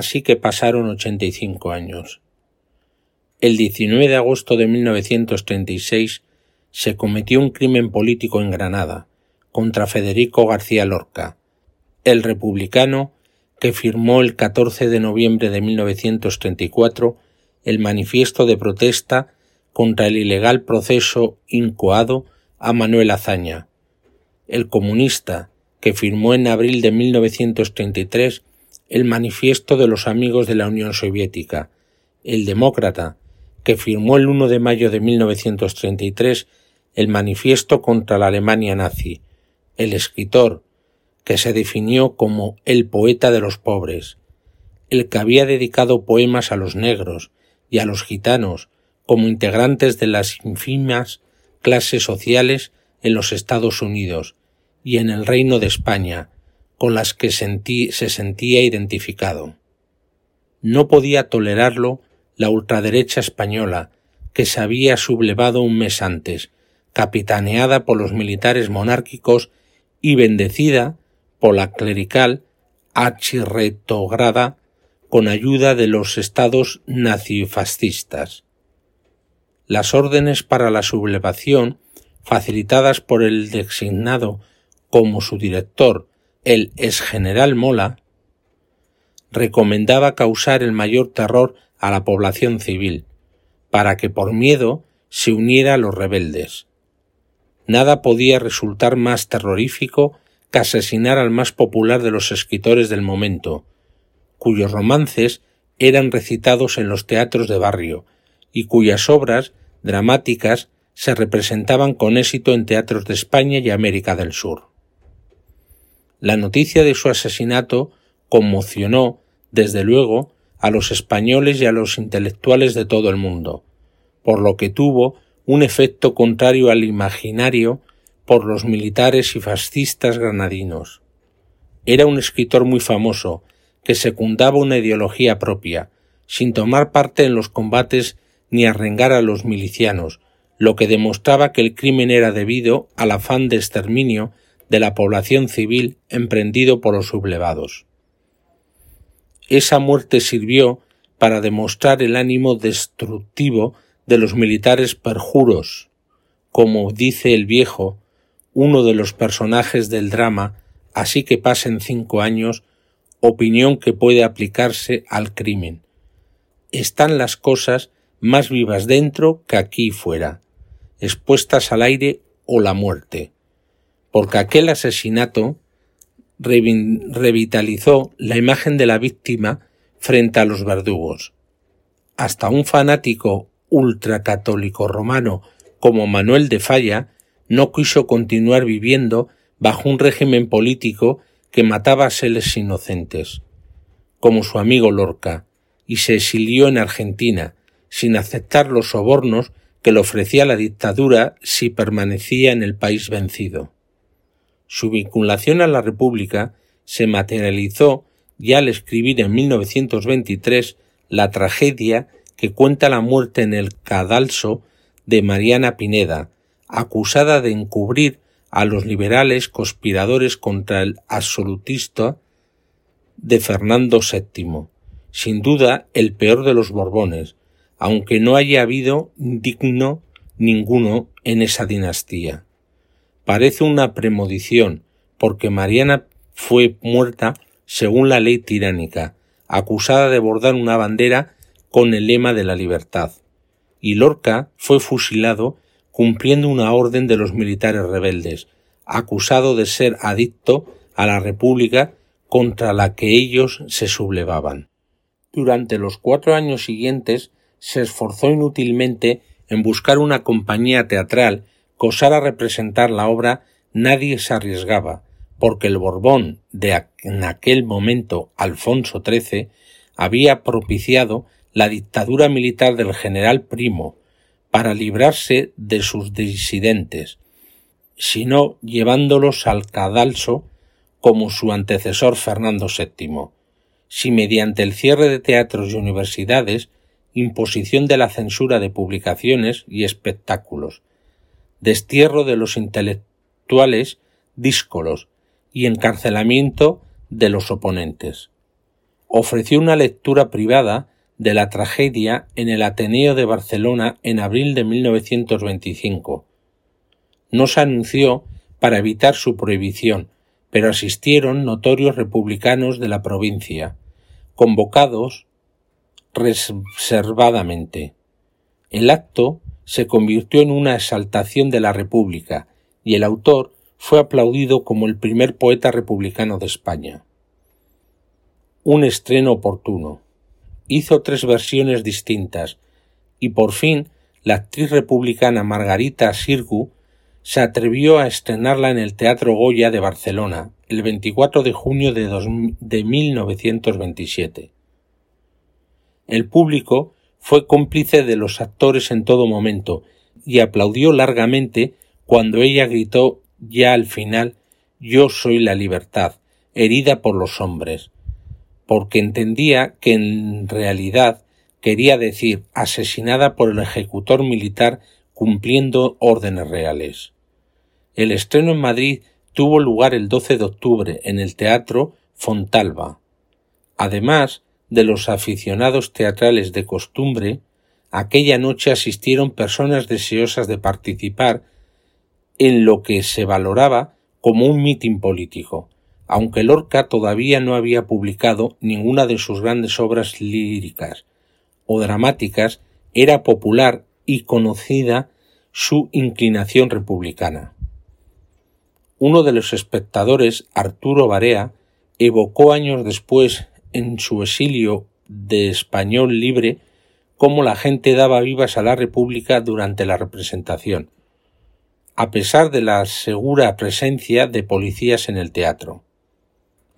Así que pasaron 85 años. El 19 de agosto de 1936 se cometió un crimen político en Granada contra Federico García Lorca, el republicano que firmó el 14 de noviembre de 1934 el manifiesto de protesta contra el ilegal proceso incoado a Manuel Azaña, el comunista que firmó en abril de 1933 el Manifiesto de los Amigos de la Unión Soviética, el Demócrata, que firmó el 1 de mayo de 1933 el Manifiesto contra la Alemania nazi, el escritor, que se definió como el poeta de los pobres, el que había dedicado poemas a los negros y a los gitanos como integrantes de las ínfimas clases sociales en los Estados Unidos y en el Reino de España, con las que se sentía identificado. No podía tolerarlo la ultraderecha española, que se había sublevado un mes antes, capitaneada por los militares monárquicos y bendecida por la clerical achirretograda con ayuda de los estados nazifascistas. Las órdenes para la sublevación, facilitadas por el designado como su director el exgeneral Mola recomendaba causar el mayor terror a la población civil, para que por miedo se uniera a los rebeldes. Nada podía resultar más terrorífico que asesinar al más popular de los escritores del momento, cuyos romances eran recitados en los teatros de barrio y cuyas obras dramáticas se representaban con éxito en teatros de España y América del Sur. La noticia de su asesinato conmocionó, desde luego, a los españoles y a los intelectuales de todo el mundo, por lo que tuvo un efecto contrario al imaginario por los militares y fascistas granadinos. Era un escritor muy famoso, que secundaba una ideología propia, sin tomar parte en los combates ni arrengar a los milicianos, lo que demostraba que el crimen era debido al afán de exterminio de la población civil emprendido por los sublevados. Esa muerte sirvió para demostrar el ánimo destructivo de los militares perjuros, como dice el viejo, uno de los personajes del drama, así que pasen cinco años, opinión que puede aplicarse al crimen. Están las cosas más vivas dentro que aquí fuera, expuestas al aire o la muerte porque aquel asesinato revitalizó la imagen de la víctima frente a los verdugos. Hasta un fanático ultracatólico romano como Manuel de Falla no quiso continuar viviendo bajo un régimen político que mataba a seres inocentes, como su amigo Lorca, y se exilió en Argentina, sin aceptar los sobornos que le ofrecía la dictadura si permanecía en el país vencido. Su vinculación a la República se materializó ya al escribir en 1923 la tragedia que cuenta la muerte en el cadalso de Mariana Pineda, acusada de encubrir a los liberales conspiradores contra el absolutista de Fernando VII, sin duda el peor de los Borbones, aunque no haya habido digno ninguno en esa dinastía. Parece una premonición, porque Mariana fue muerta según la ley tiránica, acusada de bordar una bandera con el lema de la libertad, y Lorca fue fusilado cumpliendo una orden de los militares rebeldes, acusado de ser adicto a la República contra la que ellos se sublevaban. Durante los cuatro años siguientes se esforzó inútilmente en buscar una compañía teatral osara representar la obra, nadie se arriesgaba, porque el Borbón de en aquel momento Alfonso XIII había propiciado la dictadura militar del general Primo para librarse de sus disidentes, sino llevándolos al cadalso como su antecesor Fernando VII, si mediante el cierre de teatros y universidades, imposición de la censura de publicaciones y espectáculos, destierro de los intelectuales díscolos y encarcelamiento de los oponentes. Ofreció una lectura privada de la tragedia en el Ateneo de Barcelona en abril de 1925. No se anunció para evitar su prohibición, pero asistieron notorios republicanos de la provincia, convocados reservadamente. El acto se convirtió en una exaltación de la República y el autor fue aplaudido como el primer poeta republicano de España. Un estreno oportuno hizo tres versiones distintas y por fin la actriz republicana Margarita Sirgu se atrevió a estrenarla en el Teatro Goya de Barcelona el 24 de junio de, de 1927. El público fue cómplice de los actores en todo momento y aplaudió largamente cuando ella gritó ya al final Yo soy la libertad, herida por los hombres, porque entendía que en realidad quería decir asesinada por el ejecutor militar cumpliendo órdenes reales. El estreno en Madrid tuvo lugar el 12 de octubre en el Teatro Fontalba. Además de los aficionados teatrales de costumbre, aquella noche asistieron personas deseosas de participar en lo que se valoraba como un mitin político, aunque Lorca todavía no había publicado ninguna de sus grandes obras líricas o dramáticas, era popular y conocida su inclinación republicana. Uno de los espectadores, Arturo Barea, evocó años después en su exilio de español libre cómo la gente daba vivas a la República durante la representación, a pesar de la segura presencia de policías en el teatro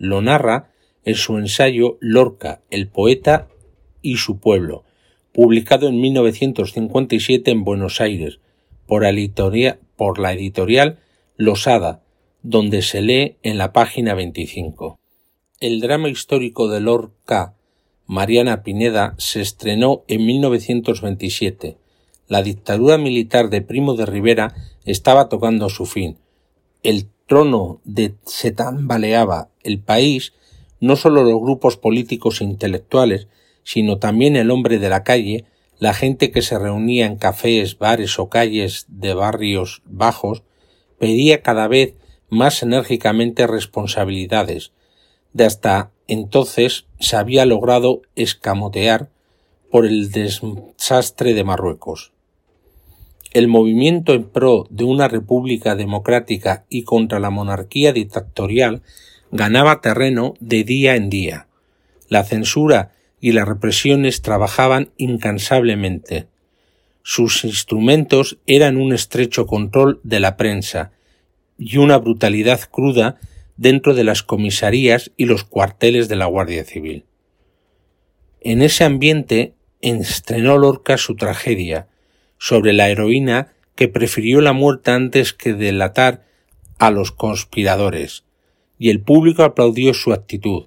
lo narra en su ensayo Lorca, el poeta y su pueblo, publicado en 1957 en Buenos Aires por, la editorial Losada, donde se lee en la página 25. El drama histórico de Lorca, Mariana Pineda, se estrenó en 1927. La dictadura militar de Primo de Rivera estaba tocando su fin. El trono de se tambaleaba el país, no sólo los grupos políticos e intelectuales, sino también el hombre de la calle, la gente que se reunía en cafés, bares o calles de barrios bajos, pedía cada vez más enérgicamente responsabilidades, de hasta entonces se había logrado escamotear por el desastre de Marruecos. El movimiento en pro de una república democrática y contra la monarquía dictatorial ganaba terreno de día en día. La censura y las represiones trabajaban incansablemente. Sus instrumentos eran un estrecho control de la prensa y una brutalidad cruda dentro de las comisarías y los cuarteles de la Guardia Civil. En ese ambiente estrenó Lorca su tragedia, sobre la heroína que prefirió la muerte antes que delatar a los conspiradores, y el público aplaudió su actitud.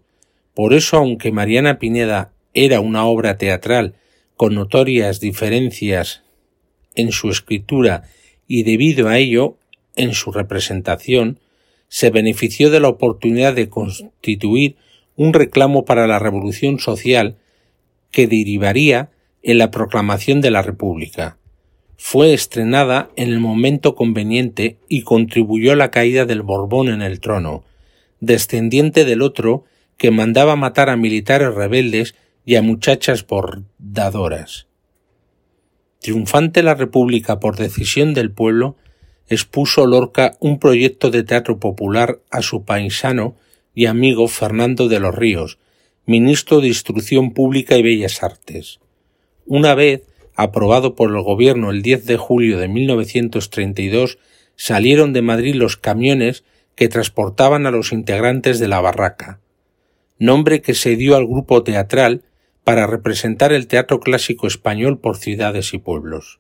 Por eso, aunque Mariana Pineda era una obra teatral con notorias diferencias en su escritura y debido a ello en su representación, se benefició de la oportunidad de constituir un reclamo para la revolución social que derivaría en la proclamación de la República fue estrenada en el momento conveniente y contribuyó a la caída del Borbón en el trono, descendiente del otro que mandaba matar a militares rebeldes y a muchachas bordadoras. Triunfante la República por decisión del pueblo, expuso Lorca un proyecto de teatro popular a su paisano y amigo Fernando de los Ríos, ministro de Instrucción Pública y Bellas Artes. Una vez aprobado por el gobierno el 10 de julio de 1932, salieron de Madrid los camiones que transportaban a los integrantes de la barraca, nombre que se dio al grupo teatral para representar el teatro clásico español por ciudades y pueblos.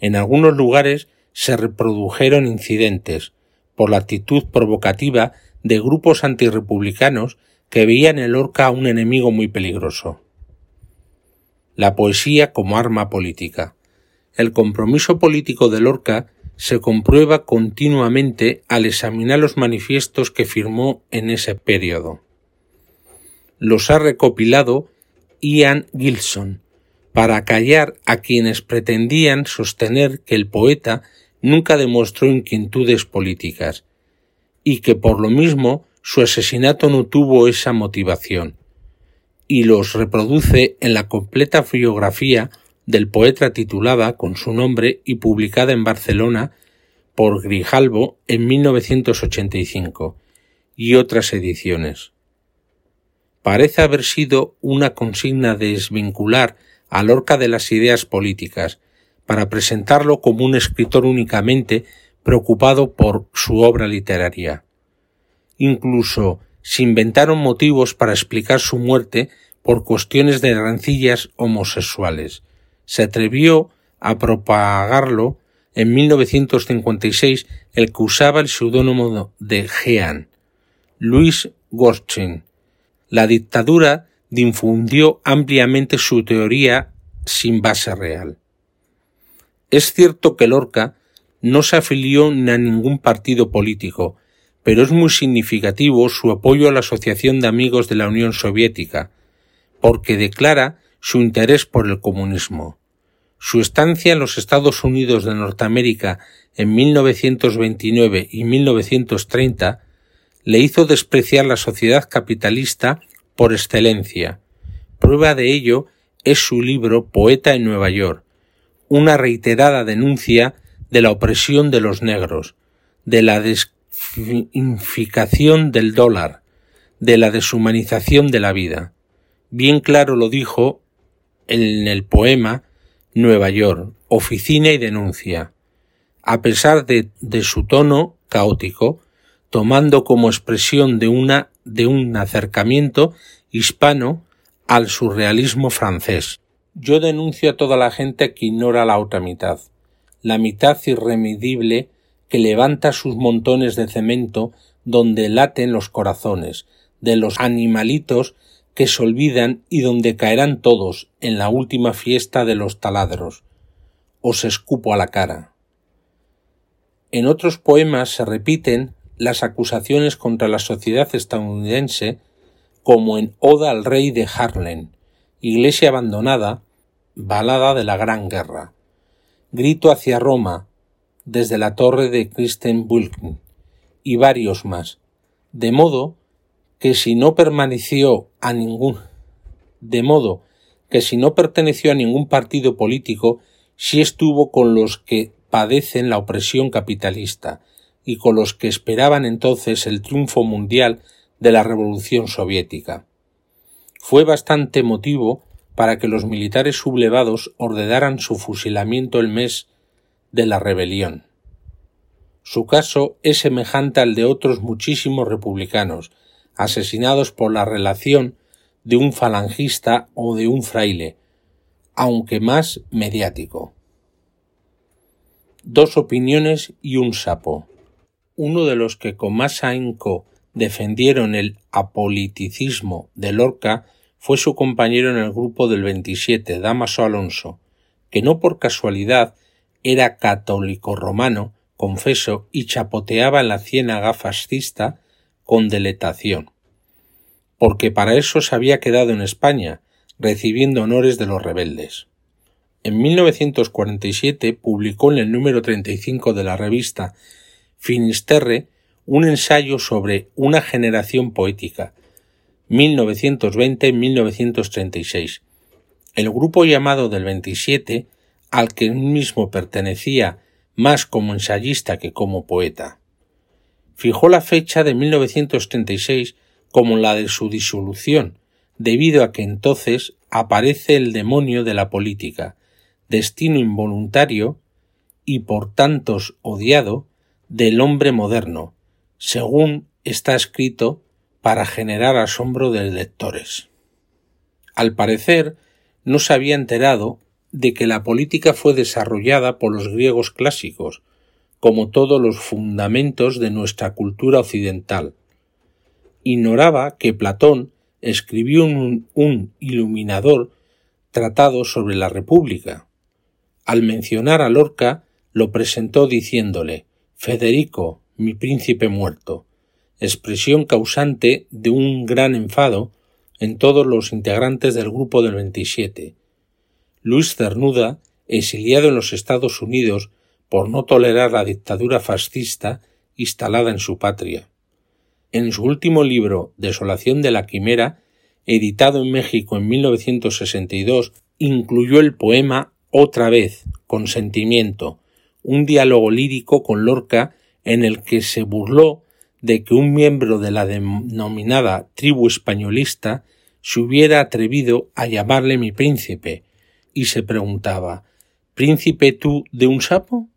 En algunos lugares se reprodujeron incidentes por la actitud provocativa de grupos antirrepublicanos que veían en Lorca un enemigo muy peligroso. La poesía como arma política. El compromiso político de Lorca se comprueba continuamente al examinar los manifiestos que firmó en ese periodo. Los ha recopilado Ian Gilson para callar a quienes pretendían sostener que el poeta nunca demostró inquietudes políticas y que por lo mismo su asesinato no tuvo esa motivación, y los reproduce en la completa biografía del poeta titulada con su nombre y publicada en Barcelona por Grijalbo en 1985 y otras ediciones. Parece haber sido una consigna de desvincular a Lorca de las ideas políticas, para presentarlo como un escritor únicamente preocupado por su obra literaria. Incluso se inventaron motivos para explicar su muerte por cuestiones de rancillas homosexuales. Se atrevió a propagarlo en 1956 el que usaba el seudónimo de Jean, Luis Gorchen. La dictadura difundió ampliamente su teoría sin base real. Es cierto que Lorca no se afilió ni a ningún partido político, pero es muy significativo su apoyo a la Asociación de Amigos de la Unión Soviética, porque declara su interés por el comunismo. Su estancia en los Estados Unidos de Norteamérica en 1929 y 1930 le hizo despreciar la sociedad capitalista por excelencia. Prueba de ello es su libro Poeta en Nueva York, una reiterada denuncia de la opresión de los negros, de la desinficación del dólar, de la deshumanización de la vida. Bien claro lo dijo en el poema Nueva York, Oficina y Denuncia. A pesar de, de su tono caótico, tomando como expresión de una de un acercamiento hispano al surrealismo francés. Yo denuncio a toda la gente que ignora la otra mitad, la mitad irremedible que levanta sus montones de cemento donde laten los corazones, de los animalitos que se olvidan y donde caerán todos en la última fiesta de los taladros. Os escupo a la cara. En otros poemas se repiten las acusaciones contra la sociedad estadounidense como en Oda al Rey de Harlem, Iglesia abandonada, Balada de la Gran Guerra, Grito hacia Roma, desde la torre de Christenbulken, y varios más, de modo que si no permaneció a ningún de modo que si no perteneció a ningún partido político, sí estuvo con los que padecen la opresión capitalista y con los que esperaban entonces el triunfo mundial de la Revolución soviética. Fue bastante motivo para que los militares sublevados ordenaran su fusilamiento el mes de la rebelión. Su caso es semejante al de otros muchísimos republicanos, asesinados por la relación de un falangista o de un fraile, aunque más mediático. Dos opiniones y un sapo. Uno de los que con más ahínco defendieron el apoliticismo de Lorca fue su compañero en el grupo del 27, Damaso Alonso, que no por casualidad era católico romano, confeso, y chapoteaba en la ciénaga fascista con deletación, porque para eso se había quedado en España, recibiendo honores de los rebeldes. En 1947 publicó en el número 35 de la revista Finisterre un ensayo sobre una generación poética, 1920-1936. El grupo llamado del 27, al que él mismo pertenecía más como ensayista que como poeta. Fijó la fecha de 1936 como la de su disolución, debido a que entonces aparece el demonio de la política, destino involuntario y por tantos odiado del hombre moderno, según está escrito para generar asombro de lectores. Al parecer, no se había enterado de que la política fue desarrollada por los griegos clásicos, como todos los fundamentos de nuestra cultura occidental. Ignoraba que Platón escribió un, iluminador tratado sobre la República. Al mencionar a Lorca, lo presentó diciéndole Federico, mi príncipe muerto, expresión causante de un gran enfado en todos los integrantes del grupo del 27. Luis Cernuda, exiliado en los Estados Unidos por no tolerar la dictadura fascista instalada en su patria. En su último libro Desolación de la Quimera, editado en México en 1962, incluyó el poema Otra vez, con sentimiento, un diálogo lírico con Lorca en el que se burló de que un miembro de la denominada tribu españolista se hubiera atrevido a llamarle mi príncipe, y se preguntaba ¿Príncipe tú de un sapo?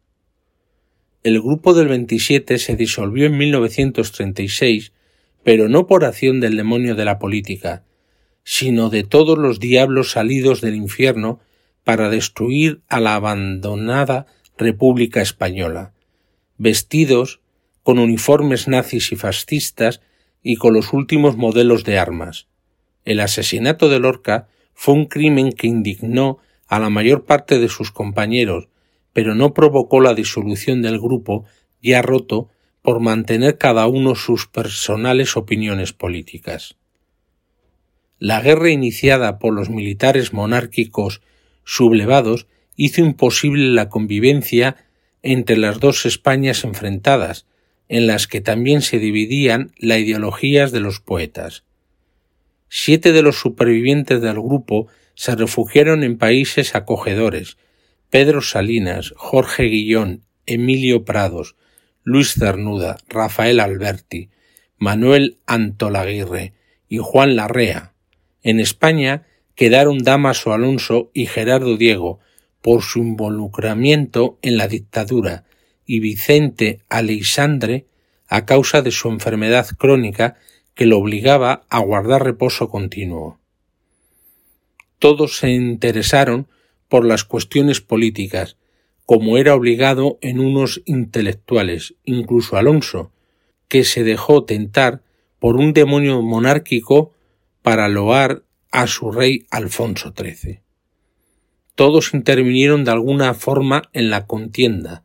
El grupo del 27 se disolvió en 1936, pero no por acción del demonio de la política, sino de todos los diablos salidos del infierno para destruir a la abandonada República Española, vestidos con uniformes nazis y fascistas y con los últimos modelos de armas. El asesinato de Lorca fue un crimen que indignó a la mayor parte de sus compañeros, pero no provocó la disolución del grupo ya roto por mantener cada uno sus personales opiniones políticas. La guerra iniciada por los militares monárquicos sublevados hizo imposible la convivencia entre las dos Españas enfrentadas, en las que también se dividían las ideologías de los poetas. Siete de los supervivientes del grupo se refugiaron en países acogedores Pedro Salinas, Jorge Guillón, Emilio Prados, Luis Cernuda, Rafael Alberti, Manuel Antolaguirre y Juan Larrea, en España quedaron Damaso Alonso y Gerardo Diego por su involucramiento en la dictadura y Vicente Aleixandre a causa de su enfermedad crónica que lo obligaba a guardar reposo continuo. Todos se interesaron por las cuestiones políticas, como era obligado en unos intelectuales, incluso Alonso, que se dejó tentar por un demonio monárquico para loar a su rey Alfonso XIII. Todos intervinieron de alguna forma en la contienda,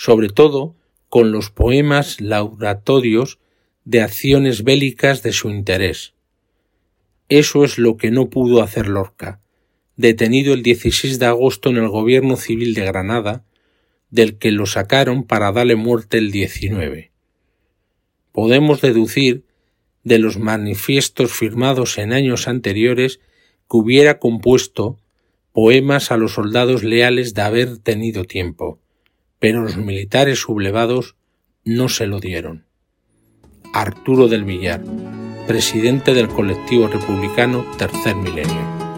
sobre todo con los poemas lauratorios de acciones bélicas de su interés. Eso es lo que no pudo hacer Lorca, detenido el 16 de agosto en el gobierno civil de Granada, del que lo sacaron para darle muerte el 19. Podemos deducir de los manifiestos firmados en años anteriores que hubiera compuesto poemas a los soldados leales de haber tenido tiempo, pero los militares sublevados no se lo dieron. Arturo del Villar, presidente del colectivo republicano Tercer Milenio.